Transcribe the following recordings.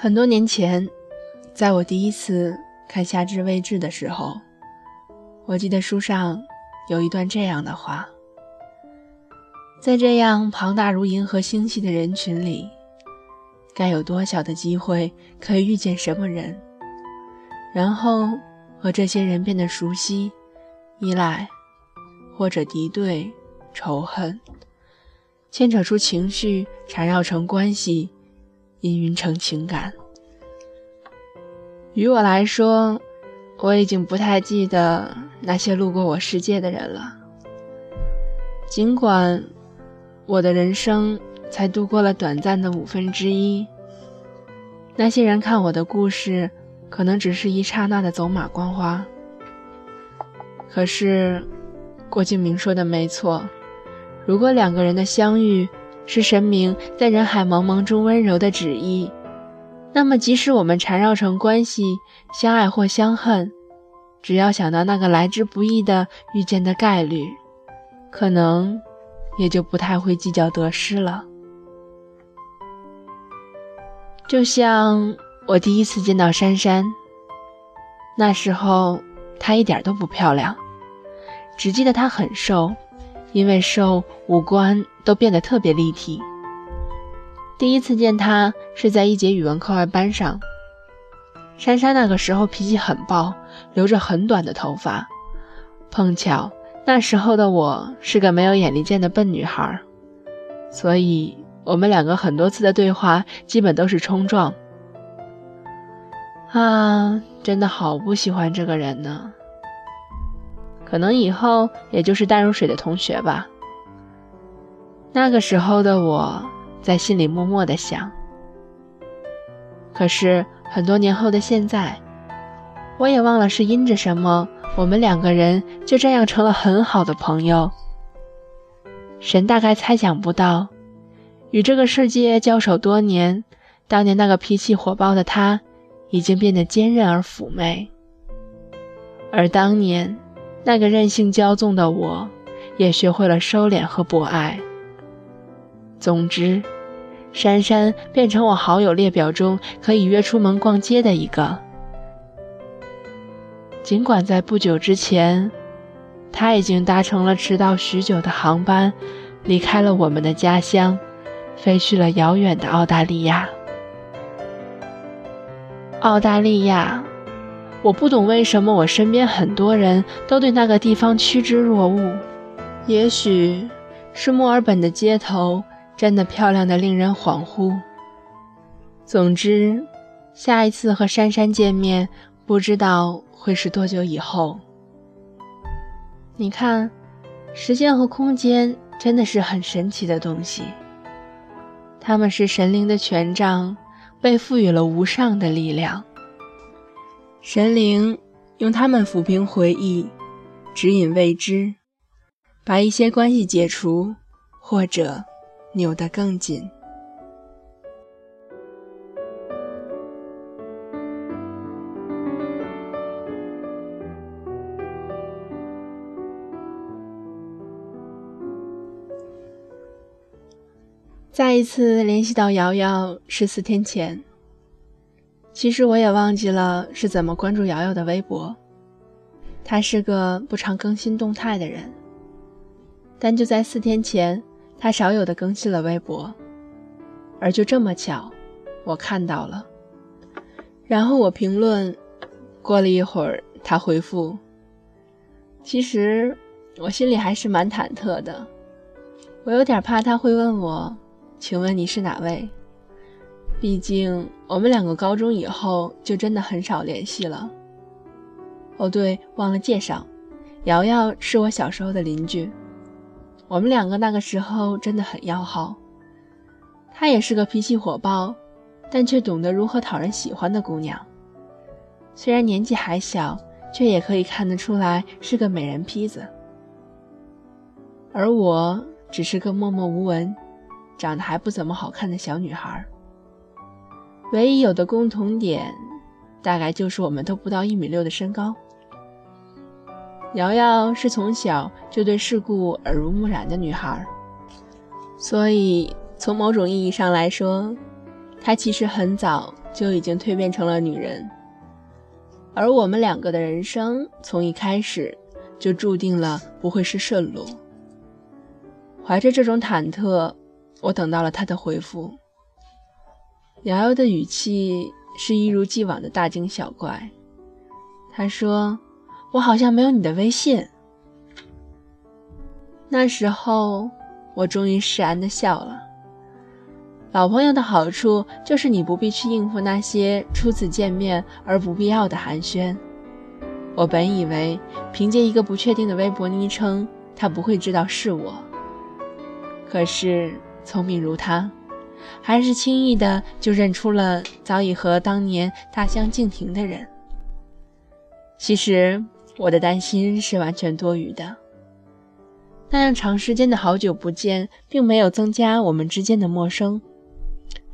很多年前，在我第一次看夏至未至的时候，我记得书上有一段这样的话：在这样庞大如银河星系的人群里，该有多小的机会可以遇见什么人，然后和这些人变得熟悉、依赖，或者敌对、仇恨，牵扯出情绪，缠绕成关系。氤氲成情感。于我来说，我已经不太记得那些路过我世界的人了。尽管我的人生才度过了短暂的五分之一，那些人看我的故事，可能只是一刹那的走马观花。可是，郭敬明说的没错，如果两个人的相遇，是神明在人海茫茫中温柔的旨意，那么即使我们缠绕成关系，相爱或相恨，只要想到那个来之不易的遇见的概率，可能也就不太会计较得失了。就像我第一次见到珊珊，那时候她一点都不漂亮，只记得她很瘦。因为瘦，五官都变得特别立体。第一次见他是在一节语文课外班上，珊珊那个时候脾气很暴，留着很短的头发。碰巧那时候的我是个没有眼力见的笨女孩，所以我们两个很多次的对话基本都是冲撞。啊，真的好不喜欢这个人呢。可能以后也就是淡如水的同学吧。那个时候的我在心里默默的想。可是很多年后的现在，我也忘了是因着什么，我们两个人就这样成了很好的朋友。神大概猜想不到，与这个世界交手多年，当年那个脾气火爆的他，已经变得坚韧而妩媚，而当年。那个任性骄纵的我，也学会了收敛和博爱。总之，珊珊变成我好友列表中可以约出门逛街的一个。尽管在不久之前，他已经搭乘了迟到许久的航班，离开了我们的家乡，飞去了遥远的澳大利亚。澳大利亚。我不懂为什么我身边很多人都对那个地方趋之若鹜。也许是墨尔本的街头真的漂亮的令人恍惚。总之，下一次和珊珊见面，不知道会是多久以后。你看，时间和空间真的是很神奇的东西。他们是神灵的权杖，被赋予了无上的力量。神灵用他们抚平回忆，指引未知，把一些关系解除，或者扭得更紧。再一次联系到瑶瑶是四天前。其实我也忘记了是怎么关注瑶瑶的微博。她是个不常更新动态的人，但就在四天前，她少有的更新了微博，而就这么巧，我看到了。然后我评论，过了一会儿，她回复。其实我心里还是蛮忐忑的，我有点怕他会问我：“请问你是哪位？”毕竟我们两个高中以后就真的很少联系了。哦，对，忘了介绍，瑶瑶是我小时候的邻居，我们两个那个时候真的很要好。她也是个脾气火爆，但却懂得如何讨人喜欢的姑娘。虽然年纪还小，却也可以看得出来是个美人坯子。而我只是个默默无闻、长得还不怎么好看的小女孩。唯一有的共同点，大概就是我们都不到一米六的身高。瑶瑶是从小就对世故耳濡目染的女孩，所以从某种意义上来说，她其实很早就已经蜕变成了女人，而我们两个的人生从一开始就注定了不会是顺路。怀着这种忐忑，我等到了他的回复。瑶瑶的语气是一如既往的大惊小怪。他说：“我好像没有你的微信。”那时候，我终于释然的笑了。老朋友的好处就是你不必去应付那些初次见面而不必要的寒暄。我本以为凭借一个不确定的微博昵称，他不会知道是我。可是聪明如他，还是轻易的就认出了早已和当年大相径庭的人。其实我的担心是完全多余的。那样长时间的好久不见，并没有增加我们之间的陌生。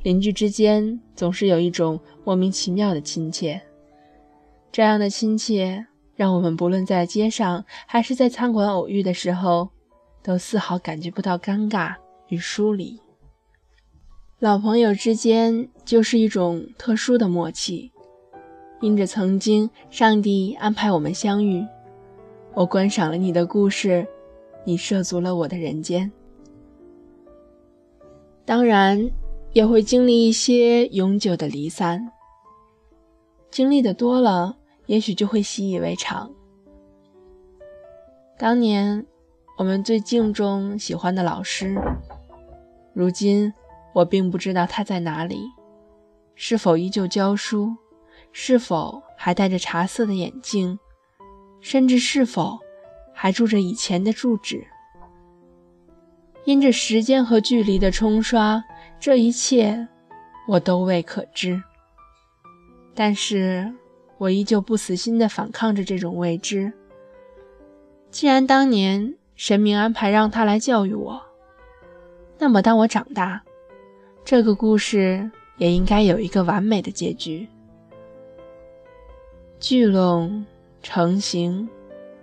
邻居之间总是有一种莫名其妙的亲切，这样的亲切让我们不论在街上还是在餐馆偶遇的时候，都丝毫感觉不到尴尬与疏离。老朋友之间就是一种特殊的默契。因着曾经上帝安排我们相遇，我观赏了你的故事，你涉足了我的人间。当然，也会经历一些永久的离散。经历的多了，也许就会习以为常。当年我们最敬重、喜欢的老师，如今我并不知道他在哪里，是否依旧教书。是否还戴着茶色的眼镜，甚至是否还住着以前的住址？因着时间和距离的冲刷，这一切我都未可知。但是我依旧不死心地反抗着这种未知。既然当年神明安排让他来教育我，那么当我长大，这个故事也应该有一个完美的结局。聚拢、成形、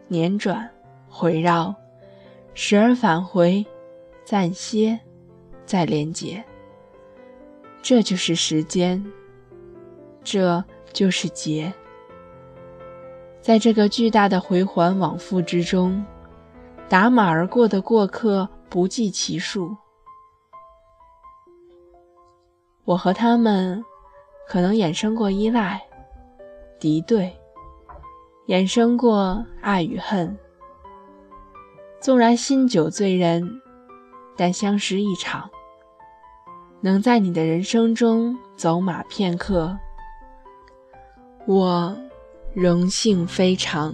辗转、回绕，时而返回，暂歇，再连结。这就是时间，这就是劫。在这个巨大的回环往复之中，打马而过的过客不计其数。我和他们可能衍生过依赖。敌对，衍生过爱与恨。纵然新酒醉人，但相识一场，能在你的人生中走马片刻，我荣幸非常。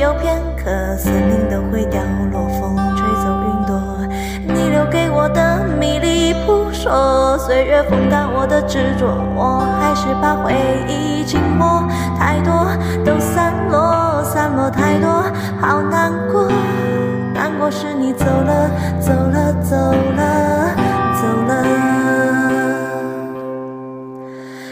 有片刻，森林都会凋落，风吹走云朵。你留给我的迷离扑朔，岁月风干我的执着，我还是把回忆静默，太多都散落，散落太多，好难过，难过是你，走了，走了，走了。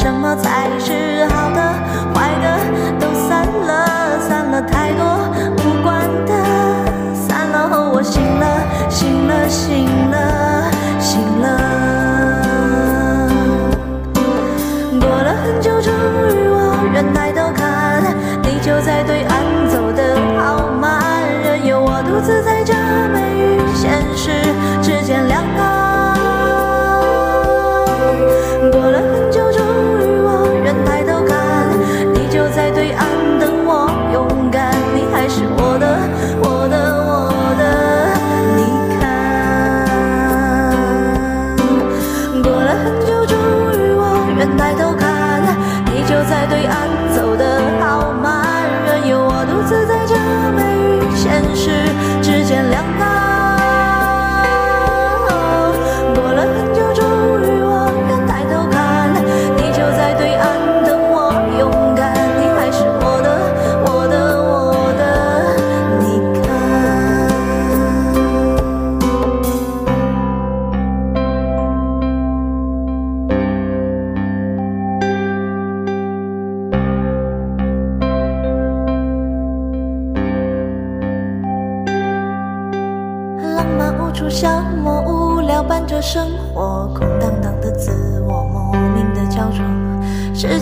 什么才是好的？坏的都散了，散了太多无关的，散了后我醒了，醒了，醒了，醒了。过了很久，终于我愿抬头看，你就在对岸走得好慢，任由我独自在这就在对岸